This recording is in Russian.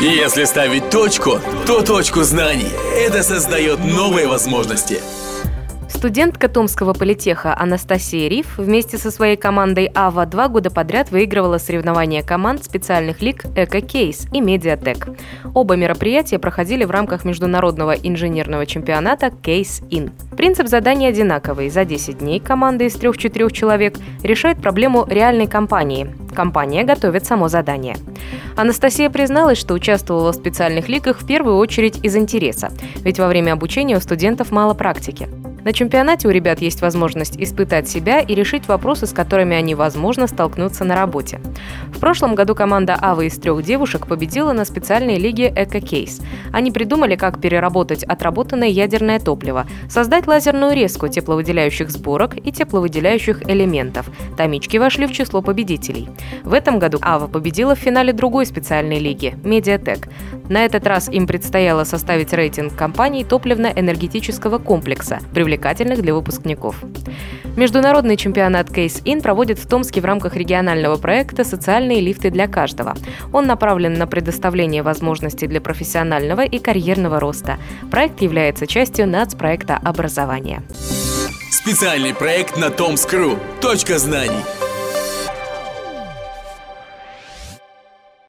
Если ставить точку, то точку знаний. Это создает новые возможности. Студентка Томского политеха Анастасия Риф вместе со своей командой АВА два года подряд выигрывала соревнования команд специальных лиг «Эко-кейс» и «Медиатек». Оба мероприятия проходили в рамках международного инженерного чемпионата «Кейс Ин». Принцип задания одинаковый. За 10 дней команда из 3-4 человек решает проблему реальной компании. Компания готовит само задание. Анастасия призналась, что участвовала в специальных лигах в первую очередь из интереса, ведь во время обучения у студентов мало практики. На чемпионате у ребят есть возможность испытать себя и решить вопросы, с которыми они, возможно, столкнутся на работе. В прошлом году команда Авы из трех девушек победила на специальной лиге «Эко-кейс». Они придумали, как переработать отработанное ядерное топливо, создать лазерную резку тепловыделяющих сборок и тепловыделяющих элементов. Томички вошли в число победителей. В этом году Ава победила в финале другой специальной лиги – «Медиатек». На этот раз им предстояло составить рейтинг компаний топливно-энергетического комплекса, привлекательных для выпускников. Международный чемпионат Case In проводит в Томске в рамках регионального проекта «Социальные лифты для каждого». Он направлен на предоставление возможностей для профессионального и карьерного роста. Проект является частью нацпроекта образования. Специальный проект на Томскру. Точка знаний.